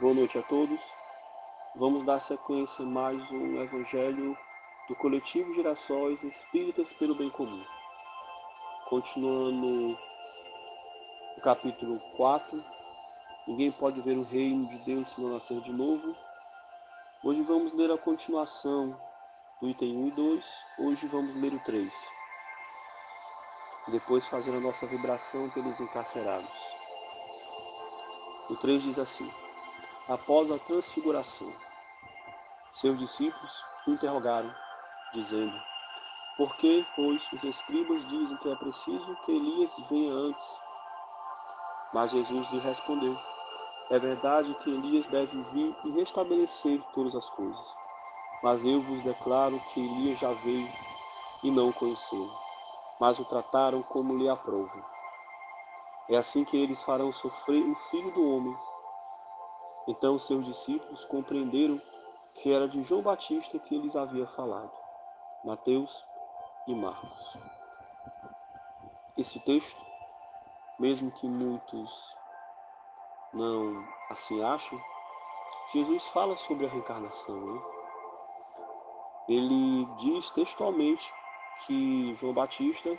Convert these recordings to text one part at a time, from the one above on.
Boa noite a todos. Vamos dar sequência a mais um Evangelho do Coletivo Girassóis Espíritas pelo Bem Comum. Continuando o capítulo 4, Ninguém pode ver o reino de Deus se não nascer de novo. Hoje vamos ler a continuação item 1 e 2. Hoje vamos ler o 3. Depois fazer a nossa vibração pelos encarcerados. O 3 diz assim após a transfiguração. Seus discípulos o interrogaram, dizendo: Por que, pois, os escribas dizem que é preciso que Elias venha antes? Mas Jesus lhe respondeu: É verdade que Elias deve vir e restabelecer todas as coisas. Mas eu vos declaro que Elias já veio e não o conheceram, mas o trataram como lhe aprovam. É assim que eles farão sofrer o filho do homem então seus discípulos compreenderam que era de João Batista que eles havia falado. Mateus e Marcos. Esse texto, mesmo que muitos não assim achem, Jesus fala sobre a reencarnação. Né? Ele diz textualmente que João Batista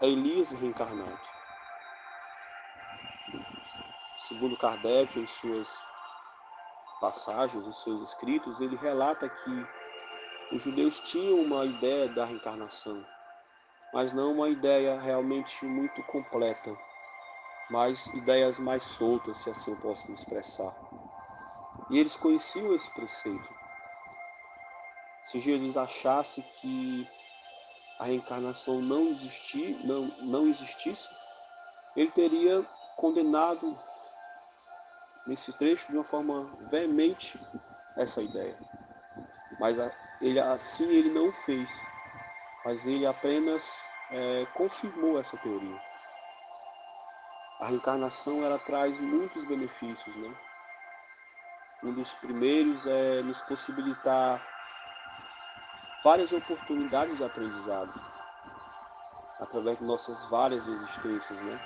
é Elias reencarnado segundo Kardec, em suas passagens, em seus escritos, ele relata que os judeus tinham uma ideia da reencarnação, mas não uma ideia realmente muito completa, mas ideias mais soltas, se assim eu posso me expressar. E eles conheciam esse preceito. Se Jesus achasse que a reencarnação não, existir, não, não existisse, ele teria condenado nesse trecho de uma forma veemente essa ideia. Mas ele, assim ele não fez, mas ele apenas é, confirmou essa teoria. A reencarnação ela traz muitos benefícios, né? Um dos primeiros é nos possibilitar várias oportunidades de aprendizado através de nossas várias existências, né?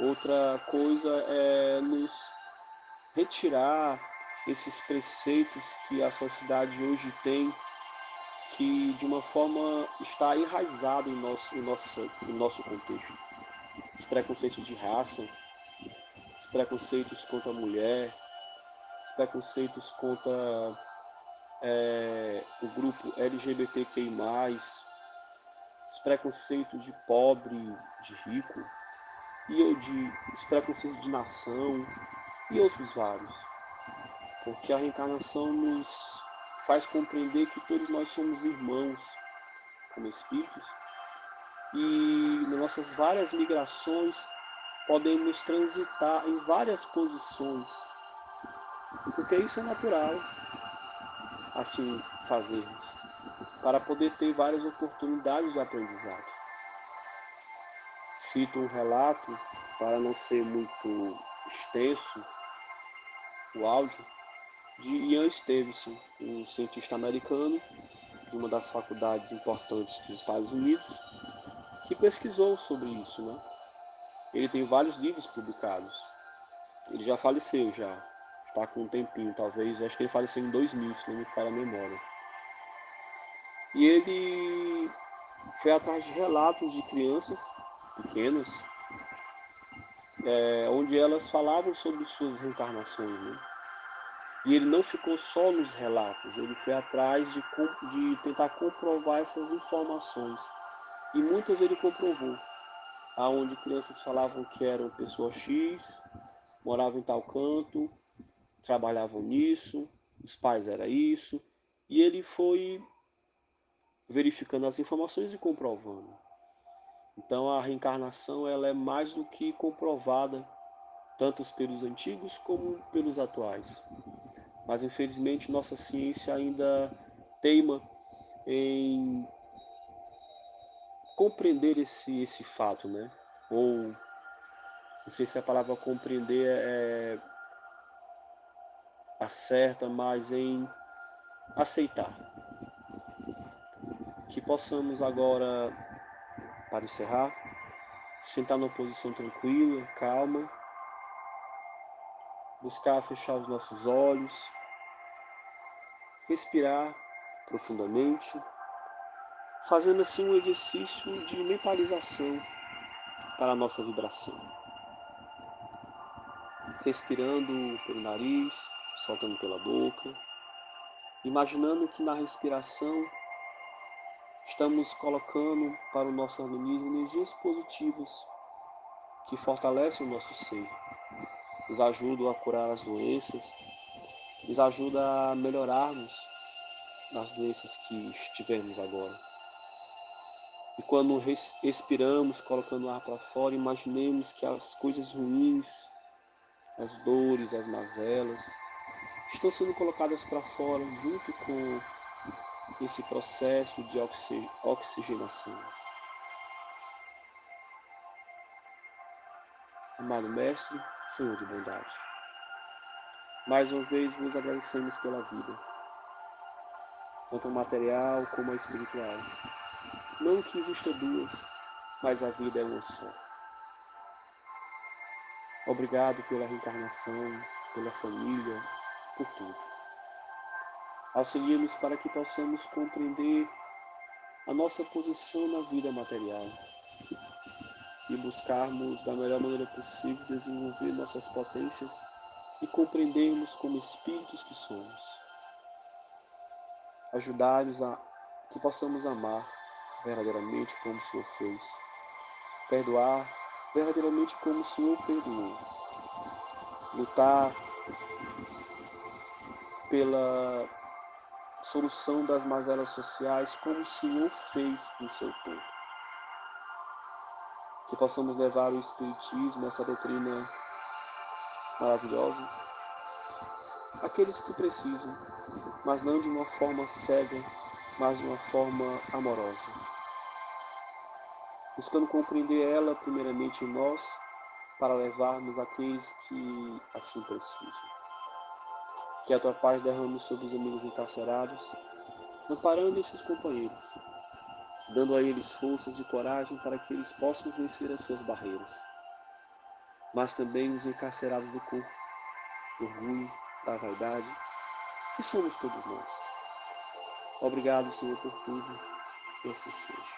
Outra coisa é nos retirar esses preceitos que a sociedade hoje tem, que de uma forma está enraizado em nosso, em nosso, em nosso contexto. Os preconceitos de raça, os preconceitos contra a mulher, os preconceitos contra é, o grupo LGBTQI, os preconceitos de pobre, de rico e de os preconceitos de nação e outros vários. Porque a reencarnação nos faz compreender que todos nós somos irmãos como espíritos e nas nossas várias migrações podemos transitar em várias posições, porque isso é natural assim fazermos, para poder ter várias oportunidades de aprendizado cito um relato, para não ser muito extenso, o áudio, de Ian Stevenson, um cientista americano de uma das faculdades importantes dos Estados Unidos, que pesquisou sobre isso. Né? Ele tem vários livros publicados. Ele já faleceu, já. Está com um tempinho, talvez. Acho que ele faleceu em 2000, se não me falha a memória. E ele foi atrás de relatos de crianças pequenas, é, onde elas falavam sobre suas reencarnações. Né? E ele não ficou só nos relatos, ele foi atrás de, de tentar comprovar essas informações. E muitas ele comprovou, aonde crianças falavam que eram pessoa X, moravam em tal canto, trabalhavam nisso, os pais era isso, e ele foi verificando as informações e comprovando. Então a reencarnação ela é mais do que comprovada tanto pelos antigos como pelos atuais. Mas infelizmente nossa ciência ainda teima em compreender esse, esse fato, né? Ou não sei se a palavra compreender é a certa, mas em aceitar Que possamos agora, para encerrar, sentar numa posição tranquila, calma, buscar fechar os nossos olhos, respirar profundamente, fazendo assim um exercício de mentalização para a nossa vibração. Respirando pelo nariz, soltando pela boca, imaginando que na respiração estamos colocando para o nosso organismo energias positivas que fortalecem o nosso ser, nos ajudam a curar as doenças, nos ajuda a melhorarmos nas doenças que estivermos agora. E quando respiramos, colocando o ar para fora, imaginemos que as coisas ruins, as dores, as mazelas, estão sendo colocadas para fora junto com esse processo de oxigenação. Amado Mestre, Senhor de bondade, mais uma vez vos agradecemos pela vida, tanto a material como a espiritual. Não que exista duas, mas a vida é uma só. Obrigado pela reencarnação, pela família, por tudo. Auxilia-nos para que possamos compreender a nossa posição na vida material e buscarmos da melhor maneira possível desenvolver nossas potências e compreendermos como espíritos que somos. Ajudar-nos a que possamos amar verdadeiramente como o Senhor fez, perdoar verdadeiramente como o Senhor perdoou, lutar pela solução das mazelas sociais, como o Senhor fez em seu tempo. Que possamos levar o Espiritismo, essa doutrina maravilhosa, àqueles que precisam, mas não de uma forma cega, mas de uma forma amorosa. Buscando compreender ela primeiramente em nós, para levarmos aqueles que assim precisam. Que a tua paz derrame sobre os amigos encarcerados, amparando esses companheiros, dando a eles forças e coragem para que eles possam vencer as suas barreiras. Mas também os encarcerados do corpo, do orgulho, da vaidade, que somos todos nós. Obrigado, Senhor, por tudo, e assim seja.